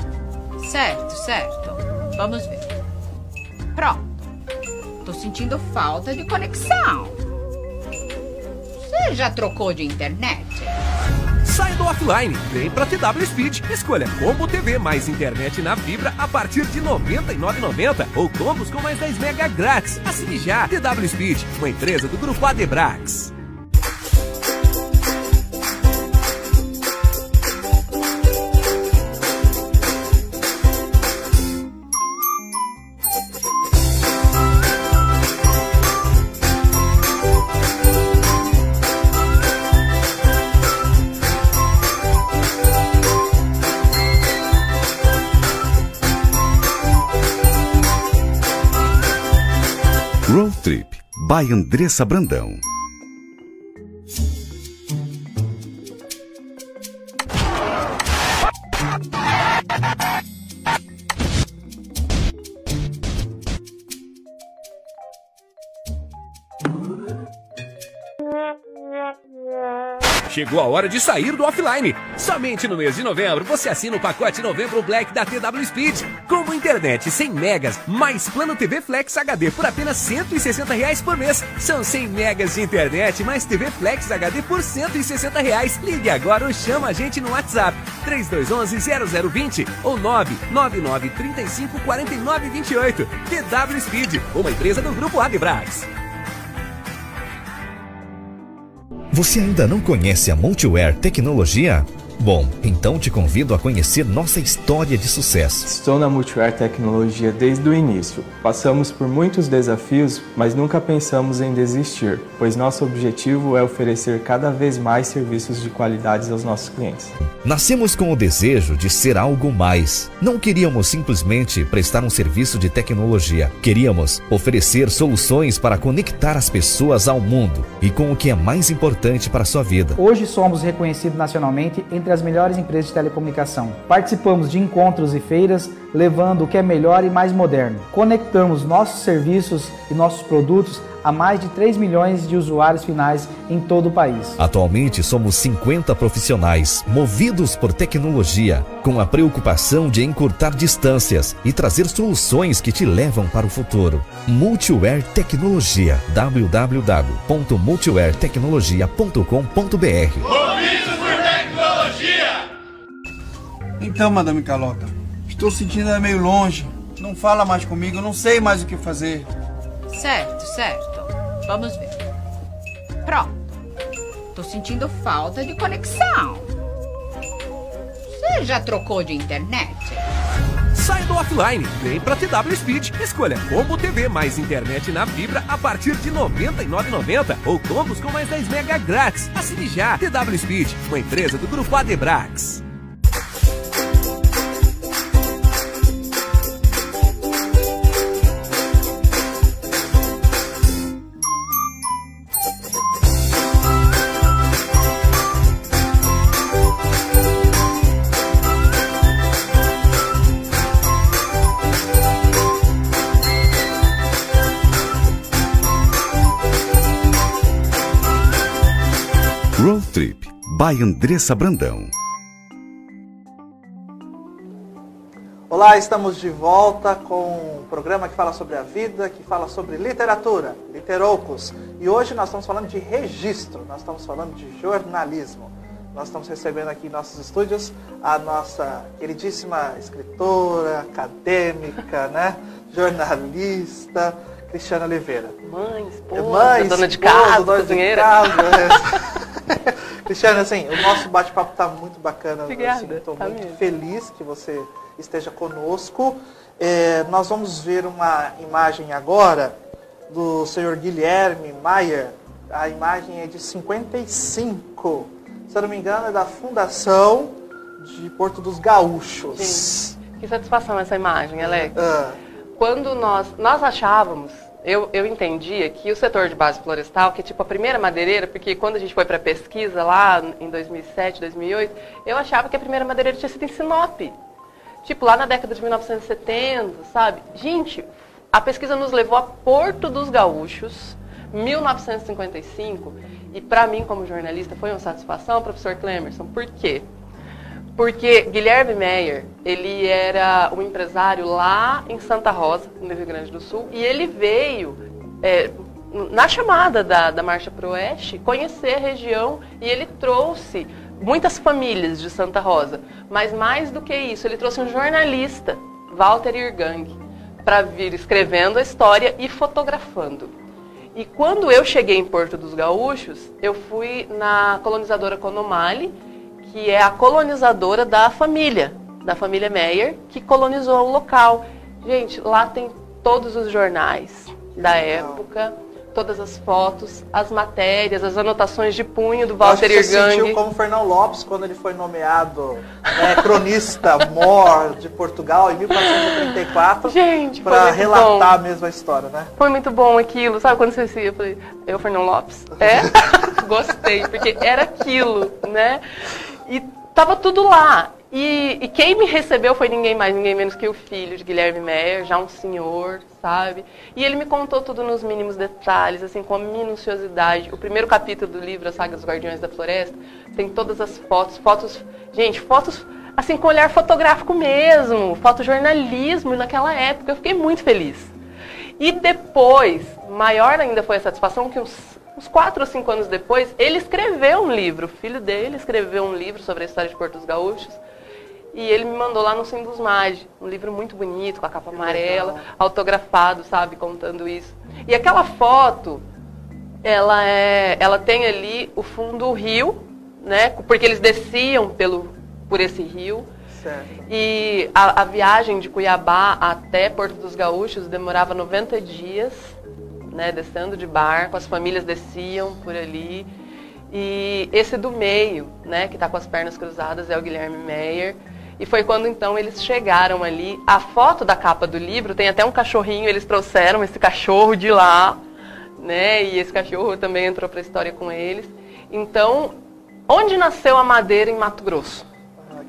Certo, certo. Vamos ver. Pronto. Tô sentindo falta de conexão. Você já trocou de internet? Saia do offline, vem pra TW Speed. Escolha Combo TV mais internet na fibra a partir de R$ 99,90 ou combos com mais 10 mega grátis. Assine já. TW Speed, uma empresa do Grupo Adebrax. By Andressa Brandão. Chegou a hora de sair do offline. Somente no mês de novembro você assina o pacote Novembro Black da TW Speed. Como internet 100 megas, mais plano TV Flex HD por apenas 160 reais por mês. São 100 megas de internet mais TV Flex HD por 160 reais. Ligue agora ou chama a gente no WhatsApp 3211-0020 ou 999354928. TW Speed, uma empresa do Grupo Adebrax. Você ainda não conhece a Multiware Tecnologia? Bom, então te convido a conhecer nossa história de sucesso. Estou na Multiware Tecnologia desde o início. Passamos por muitos desafios, mas nunca pensamos em desistir, pois nosso objetivo é oferecer cada vez mais serviços de qualidade aos nossos clientes. Nascemos com o desejo de ser algo mais. Não queríamos simplesmente prestar um serviço de tecnologia. Queríamos oferecer soluções para conectar as pessoas ao mundo e com o que é mais importante para a sua vida. Hoje somos reconhecidos nacionalmente entre as melhores empresas de telecomunicação. Participamos de encontros e feiras, levando o que é melhor e mais moderno. Conectamos nossos serviços e nossos produtos a mais de 3 milhões de usuários finais em todo o país. Atualmente somos 50 profissionais, movidos por tecnologia, com a preocupação de encurtar distâncias e trazer soluções que te levam para o futuro. Multiware Tecnologia. www.multiwaretecnologia.com.br! Então, Madame Calota, estou sentindo ela meio longe. Não fala mais comigo, eu não sei mais o que fazer. Certo, certo. Vamos ver. Pronto. Tô sentindo falta de conexão. Você já trocou de internet? Saia do offline, vem pra TW Speed. Escolha Combo TV mais internet na fibra a partir de R$ 99,90 ou combos com mais 10 mega grátis. Assine já. TW Speed, uma empresa do Grupo Adebrax. By Andressa Brandão. Olá, estamos de volta com um programa que fala sobre a vida, que fala sobre literatura, Literoucos. E hoje nós estamos falando de registro, nós estamos falando de jornalismo. Nós estamos recebendo aqui em nossos estúdios a nossa queridíssima escritora, acadêmica, (laughs) né? jornalista, Cristiana Oliveira. Mãe, esposa, Mãe, dona de esposa, casa, dona de cozinheira. casa, (laughs) é. Cristiana, assim, o nosso bate-papo está muito bacana. Obrigada, Estou tá muito mesmo. feliz que você esteja conosco. É, nós vamos ver uma imagem agora do senhor Guilherme Maier. A imagem é de 55. Se eu não me engano, é da Fundação de Porto dos Gaúchos. Que satisfação essa imagem, Alex. Ah, Quando nós, nós achávamos, eu, eu entendia que o setor de base florestal, que é tipo a primeira madeireira, porque quando a gente foi para pesquisa lá em 2007, 2008, eu achava que a primeira madeireira tinha sido em Sinop. Tipo, lá na década de 1970, sabe? Gente, a pesquisa nos levou a Porto dos Gaúchos, 1955, e para mim, como jornalista, foi uma satisfação, professor Clemerson. Por quê? Porque Guilherme Meyer, ele era um empresário lá em Santa Rosa, no Rio Grande do Sul, e ele veio, é, na chamada da, da Marcha para o Oeste, conhecer a região e ele trouxe muitas famílias de Santa Rosa. Mas mais do que isso, ele trouxe um jornalista, Walter Irgang, para vir escrevendo a história e fotografando. E quando eu cheguei em Porto dos Gaúchos, eu fui na colonizadora Conomali, que é a colonizadora da família, da família Meyer, que colonizou o local. Gente, lá tem todos os jornais da época, todas as fotos, as matérias, as anotações de punho do Walter que você sentiu Irgang. como Fernão Lopes quando ele foi nomeado né, cronista (laughs) mor de Portugal em 1434 Gente, foi para relatar bom. a história, né? Foi muito bom aquilo, sabe quando você se eu falei, eu, Fernão Lopes? (laughs) É? Gostei, porque era aquilo, né? E tava tudo lá. E, e, quem me recebeu foi ninguém mais, ninguém menos que o filho de Guilherme Meyer, já um senhor, sabe? E ele me contou tudo nos mínimos detalhes, assim, com a minuciosidade. O primeiro capítulo do livro, A Saga dos Guardiões da Floresta, tem todas as fotos, fotos, gente, fotos assim com olhar fotográfico mesmo, fotojornalismo naquela época. Eu fiquei muito feliz. E depois, maior ainda foi a satisfação que uns, uns quatro ou cinco anos depois, ele escreveu um livro. O filho dele escreveu um livro sobre a história de Porto dos Gaúchos. E ele me mandou lá no Sindusmage, um livro muito bonito, com a capa amarela, autografado, sabe, contando isso. E aquela foto, ela é, ela tem ali o fundo do rio, né? Porque eles desciam pelo por esse rio. Certo. E a, a viagem de Cuiabá até Porto dos Gaúchos demorava 90 dias, né, descendo de barco, as famílias desciam por ali. E esse do meio, né, que está com as pernas cruzadas, é o Guilherme Meyer. E foi quando então eles chegaram ali. A foto da capa do livro tem até um cachorrinho, eles trouxeram esse cachorro de lá, né? E esse cachorro também entrou para a história com eles. Então, onde nasceu a madeira em Mato Grosso?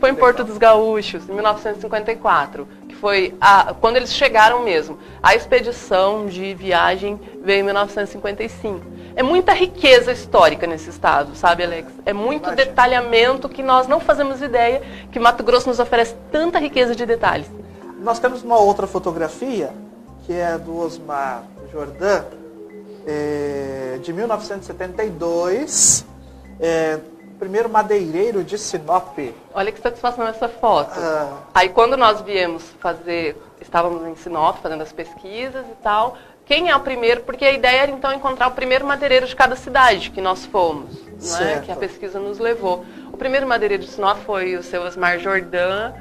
Foi em Porto dos Gaúchos, em 1954, que foi a, quando eles chegaram mesmo. A expedição de viagem veio em 1955. É muita riqueza histórica nesse estado, sabe, Alex? É muito Imagina. detalhamento que nós não fazemos ideia que Mato Grosso nos oferece tanta riqueza de detalhes. Nós temos uma outra fotografia, que é do Osmar Jordan, é, de 1972. É, primeiro madeireiro de Sinop. Olha que satisfação essa foto. Ah. Aí quando nós viemos fazer, estávamos em Sinop fazendo as pesquisas e tal, quem é o primeiro? Porque a ideia era então encontrar o primeiro madeireiro de cada cidade que nós fomos, não é? que a pesquisa nos levou. O primeiro madeireiro de Sinop foi o seu Osmar Jordan,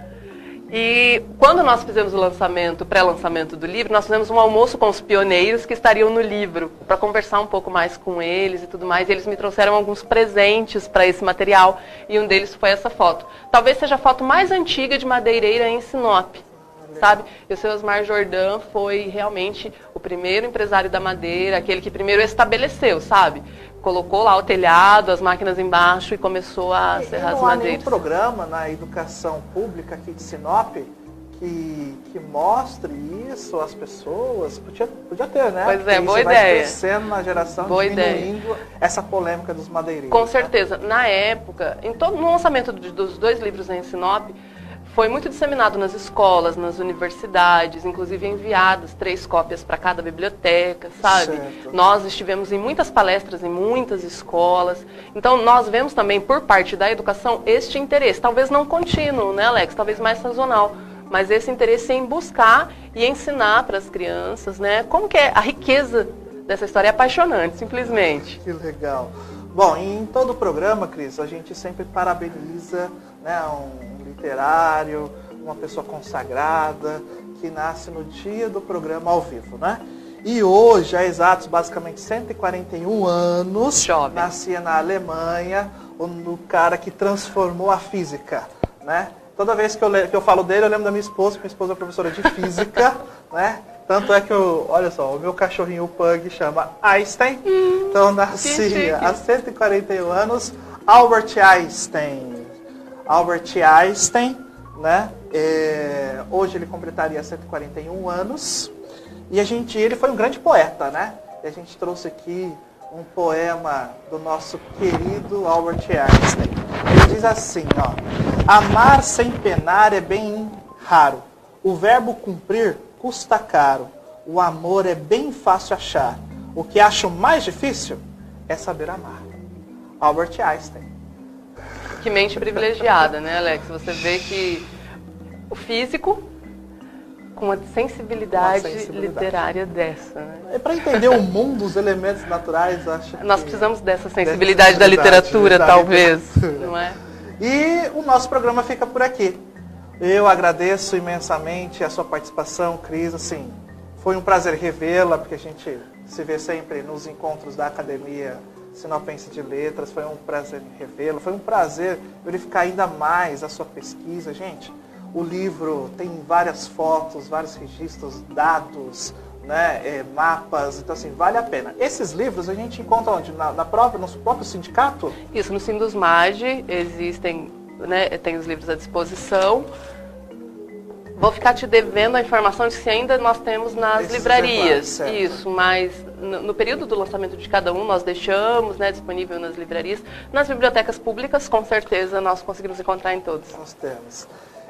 e quando nós fizemos o lançamento, pré-lançamento do livro, nós fizemos um almoço com os pioneiros que estariam no livro, para conversar um pouco mais com eles e tudo mais. E eles me trouxeram alguns presentes para esse material, e um deles foi essa foto. Talvez seja a foto mais antiga de madeireira em Sinop, sabe? E o seu Osmar Jordan foi realmente o primeiro empresário da madeira, aquele que primeiro estabeleceu, sabe? Colocou lá o telhado, as máquinas embaixo e começou a serrar as madeiras. Há nenhum programa na educação pública aqui de Sinop que, que mostre isso às pessoas. Podia, podia ter, né? Pois é, Porque boa isso ideia. Vai crescendo na geração, boa diminuindo ideia. essa polêmica dos madeireiros. Com né? certeza. Né? Na época, em todo, no lançamento dos dois livros em Sinop, foi muito disseminado nas escolas, nas universidades, inclusive enviadas três cópias para cada biblioteca, sabe? Certo. Nós estivemos em muitas palestras em muitas escolas. Então, nós vemos também, por parte da educação, este interesse. Talvez não contínuo, né, Alex? Talvez mais sazonal. Mas esse interesse em buscar e ensinar para as crianças, né? Como que é a riqueza dessa história é apaixonante, simplesmente. Que legal. Bom, em todo o programa, Cris, a gente sempre parabeniza né, um literário, uma pessoa consagrada, que nasce no dia do programa ao vivo, né? E hoje, há exatos basicamente 141 anos, Jovem. nascia na Alemanha o cara que transformou a física, né? Toda vez que eu, que eu falo dele, eu lembro da minha esposa, minha esposa é professora de física, (laughs) né? Tanto é que, eu, olha só, o meu cachorrinho o Pug chama Einstein. Hum, então nascia há 141 anos Albert Einstein. Albert Einstein, né? É, hoje ele completaria 141 anos. E a gente, ele foi um grande poeta, né? E a gente trouxe aqui um poema do nosso querido Albert Einstein. Ele diz assim, ó: Amar sem penar é bem raro. O verbo cumprir custa caro. O amor é bem fácil achar. O que acho mais difícil é saber amar. Albert Einstein. Que mente privilegiada, né, Alex? Você vê que o físico com uma sensibilidade, uma sensibilidade. literária dessa. Né? É para entender o mundo, os elementos naturais, acho Nós precisamos dessa sensibilidade, da literatura, da talvez. Literatura. (laughs) Não é? E o nosso programa fica por aqui. Eu agradeço imensamente a sua participação, Cris. Assim, foi um prazer revê-la, porque a gente se vê sempre nos encontros da academia Sinopense de Letras. Foi um prazer revê-lo. Foi um prazer verificar ainda mais a sua pesquisa. Gente, o livro tem várias fotos, vários registros, dados, né, é, mapas, então assim, vale a pena. Esses livros a gente encontra onde? Na, na própria, no próprio sindicato? Isso, no Sindusmage existem né, tem os livros à disposição. Vou ficar te devendo a informação de se ainda nós temos nas Esses livrarias. Isso, mas no, no período do lançamento de cada um nós deixamos né, disponível nas livrarias. Nas bibliotecas públicas, com certeza, nós conseguimos encontrar em todos. Nós temos.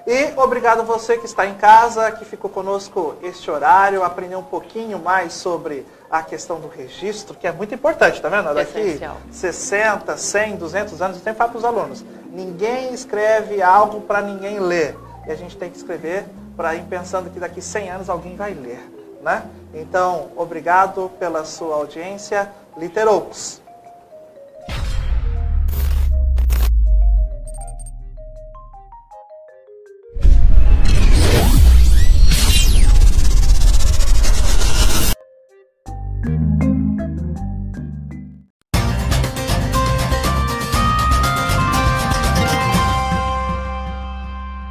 E obrigado a você que está em casa, que ficou conosco este horário, aprendeu um pouquinho mais sobre a questão do registro, que é muito importante, tá vendo? Daqui Essencial. 60, 100, 200 anos, eu sempre falo para os alunos, ninguém escreve algo para ninguém ler. E a gente tem que escrever para ir pensando que daqui 100 anos alguém vai ler, né? Então, obrigado pela sua audiência. Literoucos.